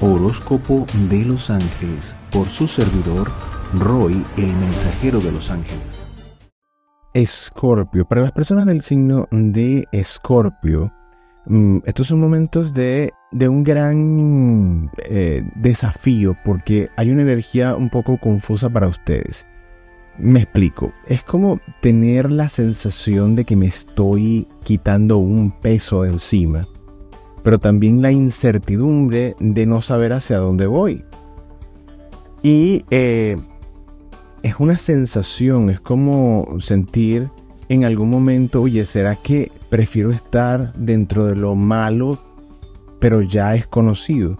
Horóscopo de los Ángeles por su servidor Roy, el mensajero de los ángeles. Escorpio. Para las personas del signo de Escorpio, mm, estos son momentos de, un gran eh, desafío porque hay una energía un poco confusa para ustedes. Me explico. Es como tener la sensación de que me estoy quitando un peso de encima pero también la incertidumbre de no saber hacia dónde voy. Y eh, es una sensación, es como sentir en algún momento, oye, ¿será que prefiero estar dentro de lo malo, pero ya es conocido?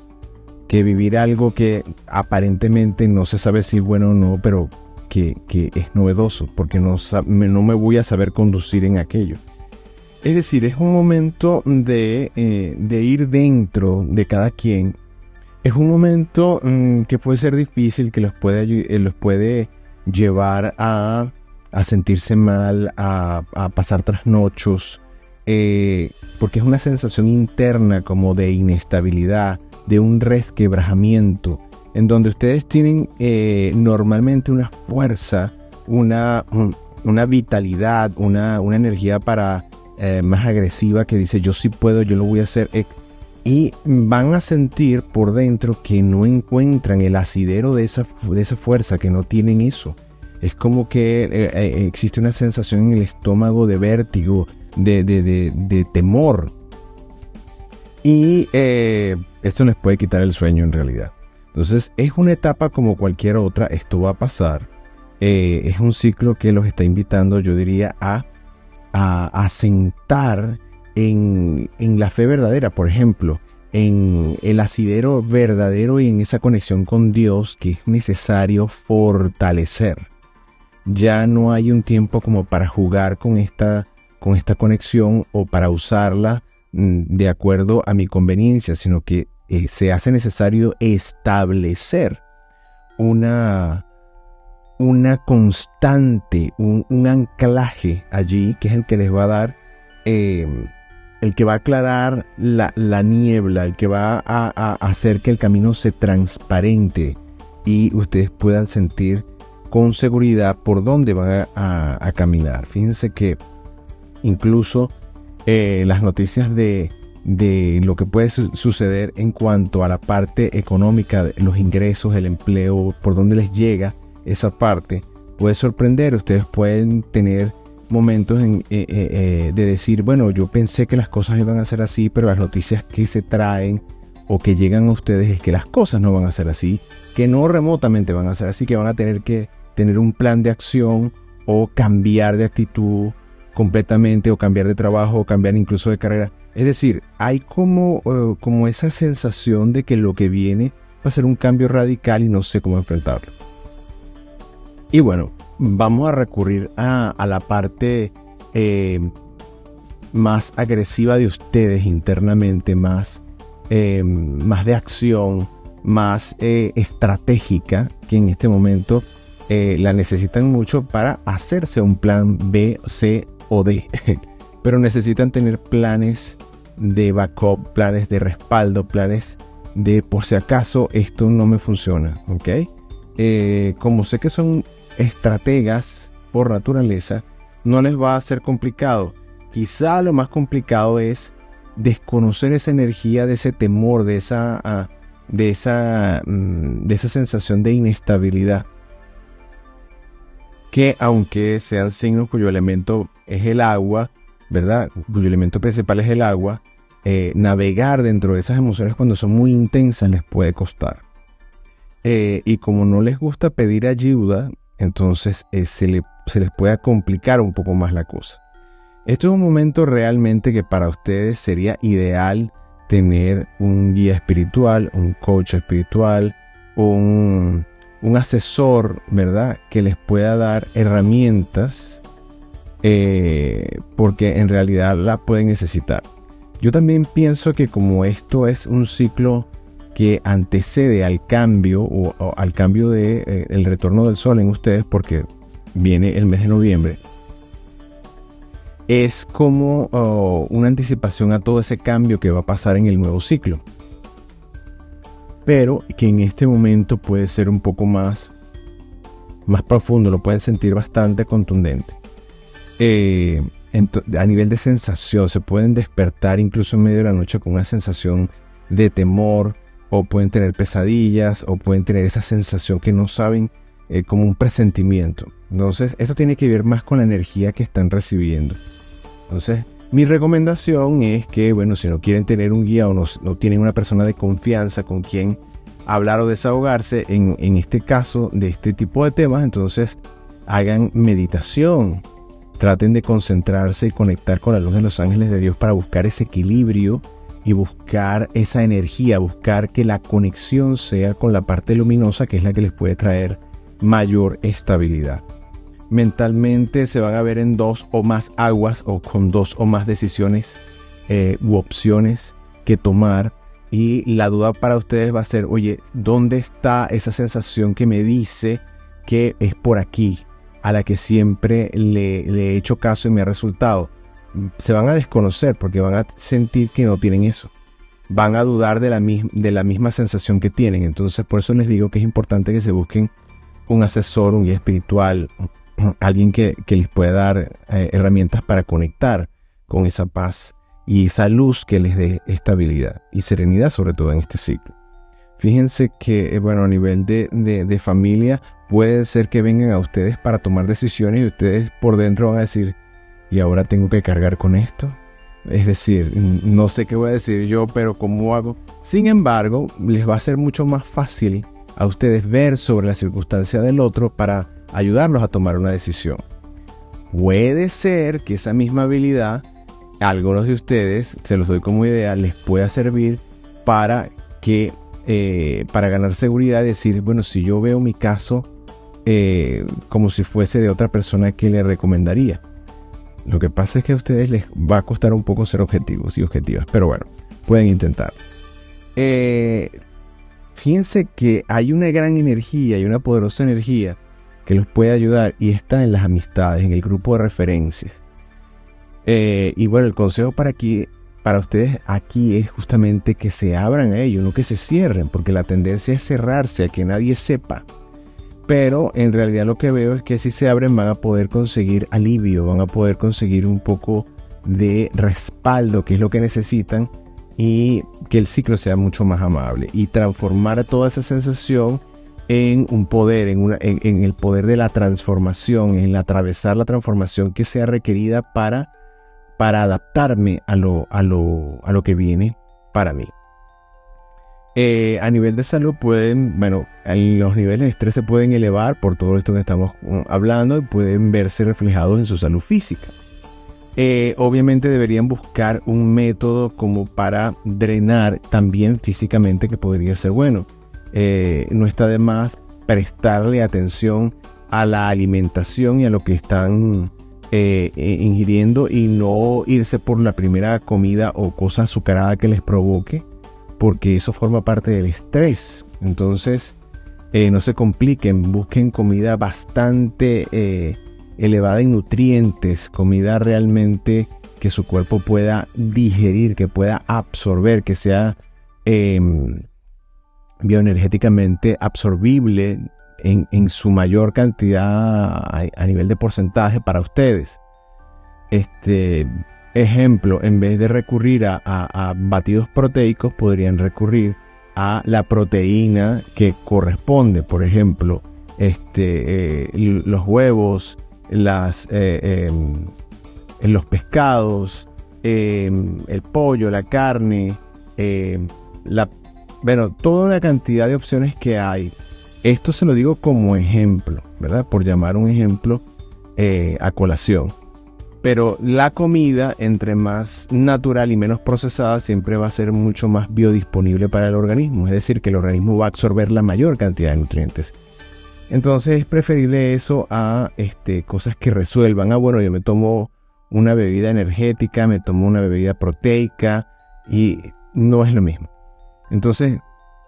Que vivir algo que aparentemente no se sabe si es bueno o no, pero que, es novedoso, porque no, no me voy a saber conducir en aquello. Es decir, es un momento eh, de, ir dentro de cada quien. Es un momento mm, que puede ser difícil, que los puede, eh, los puede llevar a, sentirse mal, a, pasar trasnochos, eh, porque es una sensación interna como de inestabilidad, de un resquebrajamiento, en donde ustedes tienen normalmente una fuerza, una, una vitalidad, una, una energía para eh, más agresiva que dice yo sí puedo, yo lo voy a hacer. Eh, y van a sentir por dentro que no encuentran el asidero de esa, de esa fuerza, que no tienen eso. Es como que eh, existe una sensación en el estómago de vértigo, de, de, temor. Y esto les puede quitar el sueño en realidad. Entonces es una etapa como cualquier otra, esto va a pasar. es un ciclo que los está invitando, yo diría, a a, sentar en, la fe verdadera, por ejemplo, en el asidero verdadero y en esa conexión con Dios que es necesario fortalecer. Ya no hay un tiempo como para jugar con esta, con esta conexión o para usarla mm, de acuerdo a mi conveniencia, sino que eh, se hace necesario establecer una, una constante, un, anclaje allí, que es el que les va a dar, em, el que va a aclarar la, niebla, el que va a, hacer que el camino se transparente y ustedes puedan sentir con seguridad por dónde van a, caminar. Fíjense que incluso eh, las noticias de, de lo que puede suceder en cuanto a la parte económica, los ingresos, el empleo, por dónde les llega, esa parte puede sorprender. Ustedes pueden tener momentos eh, eh, eh, de decir, bueno, yo pensé que las cosas iban a ser así, pero las noticias que se traen o que llegan a ustedes es que las cosas no van a ser así, que no remotamente van a ser así, que van a tener que tener un plan de acción o cambiar de actitud completamente o cambiar de trabajo o cambiar incluso de carrera. Es decir, hay como, como esa sensación de que lo que viene va a ser un cambio radical y no sé cómo enfrentarlo. Y bueno, vamos a recurrir a, la parte eh, más agresiva de ustedes internamente, más, eh, más de acción, más eh, estratégica, que en este momento la necesitan mucho para hacerse un plan B, C o D. Pero necesitan tener planes de backup, planes de respaldo, planes de por si acaso esto no me funciona, ¿ok? Como sé que son estrategas por naturaleza, no les va a ser complicado. Quizá lo más complicado es desconocer esa energía, de ese temor, de esa, ah, de esa, mm, de esa sensación de inestabilidad. Que aunque sean signos cuyo elemento es el agua, ¿verdad? Cuyo elemento principal es el agua, eh, navegar dentro de esas emociones cuando son muy intensas les puede costar. Eh, y como no les gusta pedir ayuda, entonces eh, se, les pueda complicar un poco más la cosa. Esto es un momento realmente que para ustedes sería ideal tener un guía espiritual, un coach espiritual, un, asesor, ¿verdad? Que les pueda dar herramientas eh, porque en realidad la pueden necesitar. Yo también pienso que como esto es un ciclo que antecede al cambio o, al cambio de eh, retorno del sol en ustedes porque viene el mes de noviembre es como oh, una anticipación a todo ese cambio que va a pasar en el nuevo ciclo. pero que en este momento puede ser un poco más, más profundo, lo pueden sentir bastante contundente. Eh, a nivel de sensación, se pueden despertar incluso en medio de la noche con una sensación de temor, o pueden tener pesadillas, o pueden tener esa sensación que no saben eh, como un presentimiento. Entonces, esto tiene que ver más con la energía que están recibiendo. Entonces, mi recomendación es que, bueno, si no quieren tener un guía o no, tienen una persona de confianza con quien hablar o desahogarse, en, en este caso de este tipo de temas, entonces hagan meditación. Traten de concentrarse y conectar con la luz de los ángeles de Dios para buscar ese equilibrio y buscar esa energía, buscar que la conexión sea con la parte luminosa que es la que les puede traer mayor estabilidad. Mentalmente se van a ver en dos o más aguas o con dos o más decisiones eh, u opciones que tomar. Y la duda para ustedes va a ser, oye, ¿dónde está esa sensación que me dice que es por aquí, a la que siempre le, le he hecho caso y me ha resultado? Se van a desconocer porque van a sentir que no tienen eso van a dudar de la, de la misma sensación que tienen. Entonces, por eso les digo que es importante que se busquen un asesor, un guía espiritual, alguien que, les pueda dar eh, herramientas para conectar con esa paz y esa luz que les dé estabilidad y serenidad, sobre todo en este ciclo. Fíjense que, eh, bueno, a nivel de, de, familia, puede ser que vengan a ustedes para tomar decisiones y ustedes por dentro van a decir, ¿y ahora tengo que cargar con esto? Es decir, no sé qué voy a decir yo, pero ¿cómo hago? Sin embargo, les va a ser mucho más fácil a ustedes ver sobre la circunstancia del otro para ayudarlos a tomar una decisión. Puede ser que esa misma habilidad, a algunos de ustedes, se los doy como idea, les pueda servir para que eh, para ganar seguridad, decir, bueno, si yo veo mi caso eh, como si fuese de otra persona que le recomendaría. Lo que pasa es que a ustedes les va a costar un poco ser objetivos y objetivas, pero bueno, pueden intentar. Eh, Fíjense que hay una gran energía y una poderosa energía que los puede ayudar y está en las amistades, en el grupo de referencias. Eh, y bueno, el consejo para, aquí, para ustedes aquí es justamente que se abran a ello, no que se cierren, porque la tendencia es cerrarse, a que nadie sepa. Pero en realidad lo que veo es que si se abren van a poder conseguir alivio, van a poder conseguir un poco de respaldo, que es lo que necesitan y que el ciclo sea mucho más amable y transformar toda esa sensación en un poder, en, una, en, el poder de la transformación, en atravesar la transformación que sea requerida para, para adaptarme a lo, a, lo, a lo que viene para mí. Eh, a nivel de salud pueden, bueno, los niveles de estrés se pueden elevar por todo esto que estamos mm, hablando y pueden verse reflejados en su salud física. Eh, obviamente deberían buscar un método como para drenar también físicamente que podría ser bueno. Eh, no está de más prestarle atención a la alimentación y a lo que están ingiriendo y no irse por la primera comida o cosa azucarada que les provoque, porque eso forma parte del estrés. Entonces, no se compliquen, busquen comida bastante elevada en nutrientes, comida realmente que su cuerpo pueda digerir, que pueda absorber, que sea em, bioenergéticamente absorbible en, su mayor cantidad a, nivel de porcentaje para ustedes. Este ejemplo, en vez de recurrir a, batidos proteicos, podrían recurrir a la proteína que corresponde, por ejemplo, este, eh, los huevos, las, eh, em, los pescados, em, el pollo, la carne, em, bueno, toda una cantidad de opciones que hay. Esto se lo digo como ejemplo, ¿verdad? Por llamar un ejemplo eh, a colación. Pero la comida, entre más natural y menos procesada, siempre va a ser mucho más biodisponible para el organismo. Es decir, que el organismo va a absorber la mayor cantidad de nutrientes. Entonces es preferible eso a este, cosas que resuelvan. Ah, bueno, yo me tomo una bebida energética, me tomo una bebida proteica y no es lo mismo. Entonces,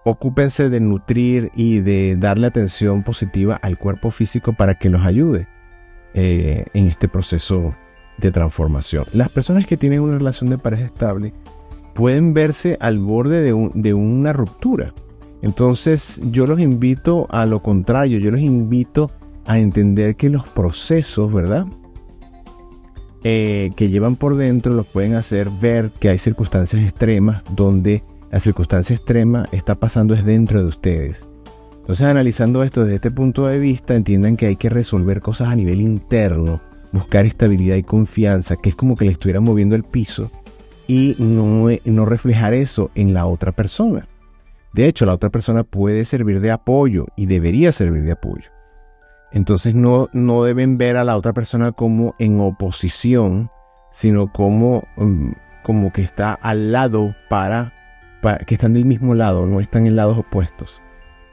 ocúpense de nutrir y de darle atención positiva al cuerpo físico para que nos ayude eh, en este proceso de transformación. Las personas que tienen una relación de pareja estable pueden verse al borde de una ruptura Entonces yo los invito a lo contrario, yo los invito a entender que los procesos, ¿verdad? Eh, que llevan por dentro los pueden hacer ver que hay circunstancias extremas donde la circunstancia extrema está pasando es dentro de ustedes. Entonces analizando esto desde este punto de vista, entiendan que hay que resolver cosas a nivel interno, buscar estabilidad y confianza, que es como que le estuviera moviendo el piso y no, no reflejar eso en la otra persona. De hecho, la otra persona puede servir de apoyo y debería servir de apoyo. Entonces no, no deben ver a la otra persona como en oposición, sino como, mm, como que está al lado para, que están del mismo lado, no están en lados opuestos,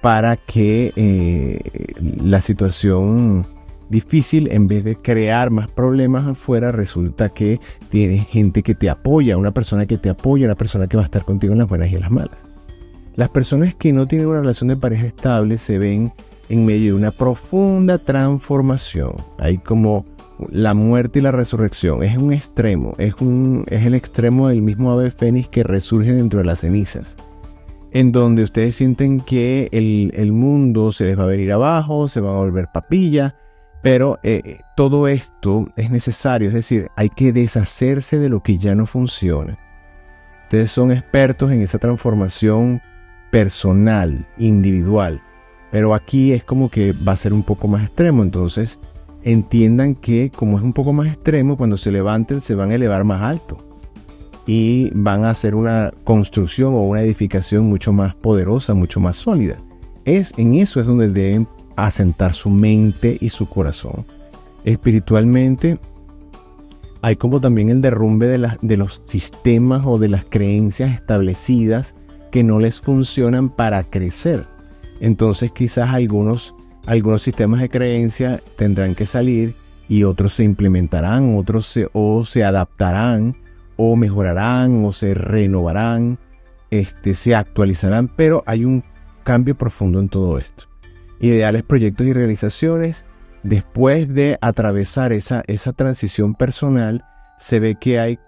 para que eh, la situación difícil, en vez de crear más problemas afuera, resulta que tienes gente que te apoya, una persona que te apoya, una persona que va a estar contigo en las buenas y en las malas. Las personas que no tienen una relación de pareja estable se ven en medio de una profunda transformación. Hay como la muerte y la resurrección. Es un extremo, es, un, es el extremo del mismo ave fénix que resurge dentro de las cenizas. En donde ustedes sienten que el, el mundo se les va a venir abajo, se va a volver papilla, pero eh, todo esto es necesario, es decir, hay que deshacerse de lo que ya no funciona. Ustedes son expertos en esa transformación personal, individual, pero aquí es como que va a ser un poco más extremo, entonces entiendan que como es un poco más extremo, cuando se levanten se van a elevar más alto y van a hacer una construcción o una edificación mucho más poderosa, mucho más sólida. Es en eso es donde deben asentar su mente y su corazón. Espiritualmente hay como también el derrumbe de, de los sistemas o de las creencias establecidas que no les funcionan para crecer. Entonces quizás algunos, algunos sistemas de creencia tendrán que salir y otros se implementarán, otros se, o se adaptarán o mejorarán o se renovarán, este, se actualizarán, pero hay un cambio profundo en todo esto ideales, proyectos y realizaciones. Después de atravesar esa, esa transición personal, se ve que hay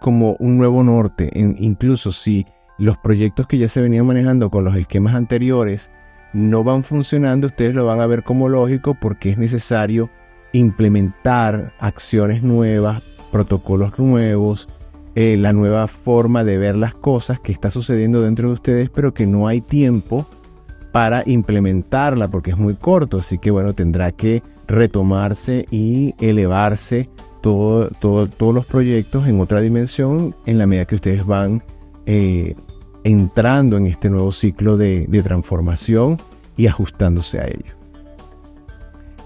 como un nuevo norte. incluso si los proyectos que ya se venían manejando con los esquemas anteriores no van funcionando, ustedes lo van a ver como lógico porque es necesario implementar acciones nuevas, protocolos nuevos, eh, la nueva forma de ver las cosas que está sucediendo dentro de ustedes, pero que no hay tiempo para implementarla porque es muy corto, así que bueno, tendrá que retomarse y elevarse todo, todos los proyectos en otra dimensión en la medida que ustedes van eh, entrando en este nuevo ciclo de, transformación y ajustándose a ello.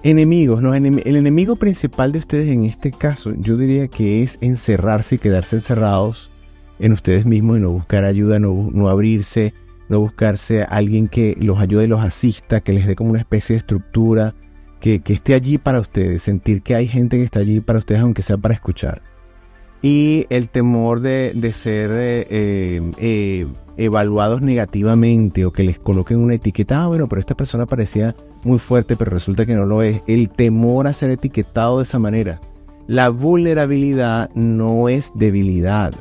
Enemigos, el enemigo principal de ustedes en este caso yo diría que es encerrarse y quedarse encerrados en ustedes mismos y no buscar ayuda, no abrirse, no buscarse a alguien que los ayude y los asista, que les dé como una especie de estructura, que, esté allí para ustedes, sentir que hay gente que está allí para ustedes, aunque sea para escuchar. Y el temor de, ser eh, eh, eh, evaluados negativamente o que les coloquen una etiqueta, ah, bueno, pero esta persona parecía muy fuerte, pero resulta que no lo es. El temor a ser etiquetado de esa manera. La vulnerabilidad no es debilidad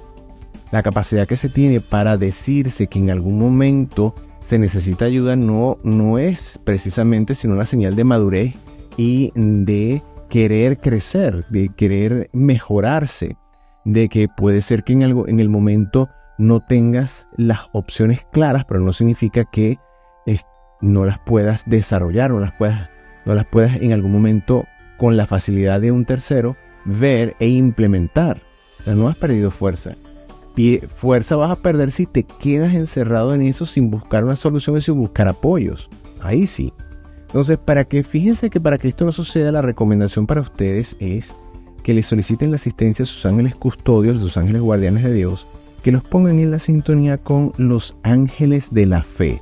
la capacidad que se tiene para decirse que en algún momento se necesita ayuda no, no es precisamente sino una señal de madurez y de querer crecer, de querer mejorarse, de que puede ser que en, algo, en el momento no tengas las opciones claras, pero no significa que no las puedas desarrollar, no las puedas, no las puedas en algún momento con la facilidad de un tercero ver e implementar. no has perdido fuerza fuerza vas a perder si te quedas encerrado en eso sin buscar una solución y sin buscar apoyos. Ahí sí. Entonces, para que fíjense que para que esto no suceda, la recomendación para ustedes es que les soliciten la asistencia a sus ángeles custodios, sus ángeles guardianes de Dios, que los pongan en la sintonía con los ángeles de la fe.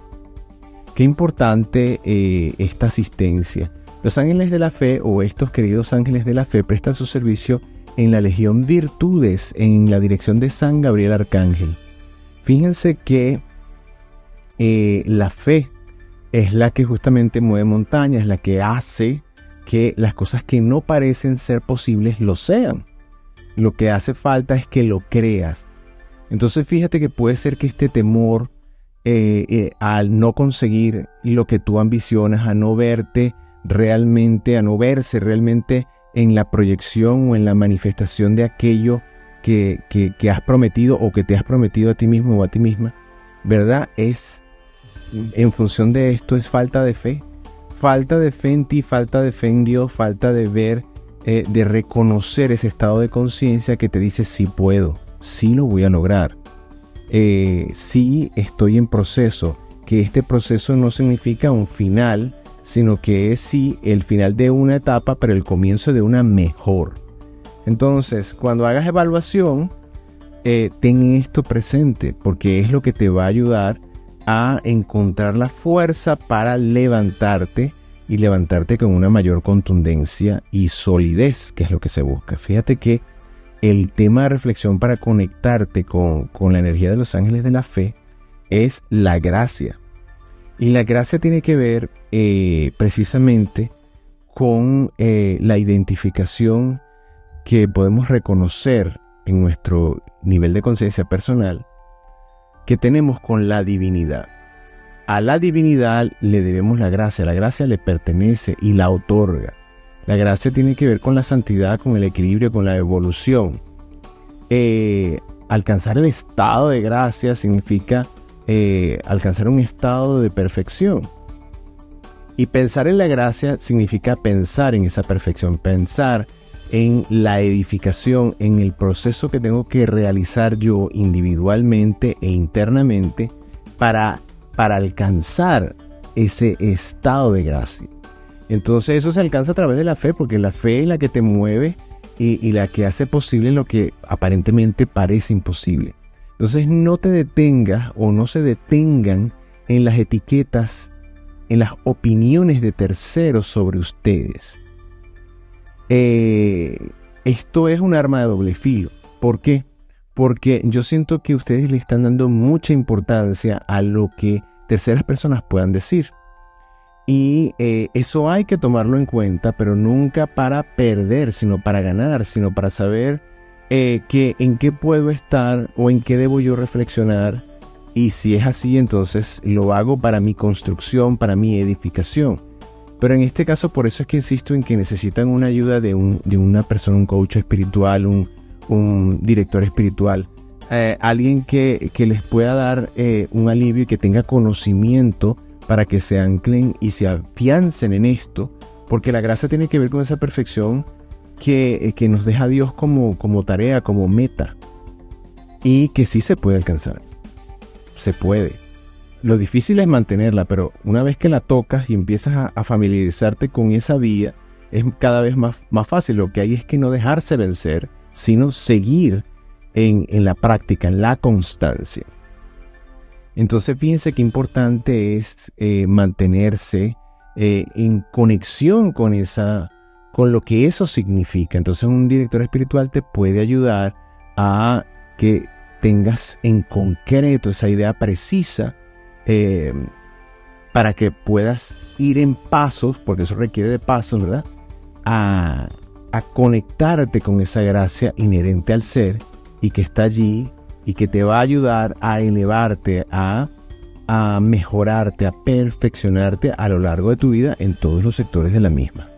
Qué importante eh, esta asistencia. Los ángeles de la fe o estos queridos ángeles de la fe prestan su servicio en la Legión Virtudes en la dirección de San Gabriel Arcángel. Fíjense que eh, la fe es la que justamente mueve montañas, la que hace que las cosas que no parecen ser posibles lo sean. Lo que hace falta es que lo creas. Entonces fíjate que puede ser que este temor eh, eh, al no conseguir lo que tú ambicionas, a no verte realmente, a no verse realmente en la proyección o en la manifestación de aquello que, que, has prometido o que te has prometido a ti mismo o a ti misma, ¿verdad? Es, en función de esto, es falta de fe. Falta de fe en ti, falta de fe en Dios, falta de ver, eh, de reconocer ese estado de conciencia que te dice sí puedo, sí lo voy a lograr, eh, sí estoy en proceso, que este proceso no significa un final, sino que es sí el final de una etapa, pero el comienzo de una mejor. Entonces, cuando hagas evaluación, eh, ten esto presente, porque es lo que te va a ayudar a encontrar la fuerza para levantarte y levantarte con una mayor contundencia y solidez, que es lo que se busca. Fíjate que el tema de reflexión para conectarte con, la energía de los ángeles de la fe es la gracia. Y la gracia tiene que ver eh, precisamente con eh, la identificación que podemos reconocer en nuestro nivel de conciencia personal que tenemos con la divinidad. A la divinidad le debemos la gracia, la gracia le pertenece y la otorga. La gracia tiene que ver con la santidad, con el equilibrio, con la evolución. Eh, alcanzar el estado de gracia significa eh, alcanzar un estado de perfección. Y pensar en la gracia significa pensar en esa perfección, pensar en la edificación, en el proceso que tengo que realizar yo individualmente e internamente para, para alcanzar ese estado de gracia. Entonces eso se alcanza a través de la fe, porque la fe es la que te mueve y, la que hace posible lo que aparentemente parece imposible. Entonces no te detengas o no se detengan en las etiquetas, en las opiniones de terceros sobre ustedes. Eh, esto es un arma de doble filo. ¿Por qué? Porque yo siento que ustedes le están dando mucha importancia a lo que terceras personas puedan decir. Y eh, eso hay que tomarlo en cuenta, pero nunca para perder, sino para ganar, sino para saber eh, que, en qué puedo estar o en qué debo yo reflexionar. Y si es así, entonces lo hago para mi construcción, para mi edificación. Pero en este caso, por eso es que insisto en que necesitan una ayuda de, un, de una persona, un coach espiritual, un, un director espiritual, eh, alguien que, que, les pueda dar un alivio y que tenga conocimiento para que se anclen y se afiancen en esto, porque la gracia tiene que ver con esa perfección que, que nos deja Dios como, como tarea, como meta, y que sí se puede alcanzar. Se puede. Lo difícil es mantenerla, pero una vez que la tocas y empiezas a, familiarizarte con esa vía, es cada vez más, más fácil. Lo que hay es que no dejarse vencer, sino seguir en, en la práctica, en la constancia. Entonces fíjense qué importante es eh, mantenerse eh, en conexión con esa, con lo que eso significa. Entonces un director espiritual te puede ayudar a que tengas en concreto esa idea precisa eh, para que puedas ir en pasos, porque eso requiere de pasos, ¿verdad? A, conectarte con esa gracia inherente al ser y que está allí y que te va a ayudar a elevarte, a, a mejorarte, a perfeccionarte a lo largo de tu vida en todos los sectores de la misma.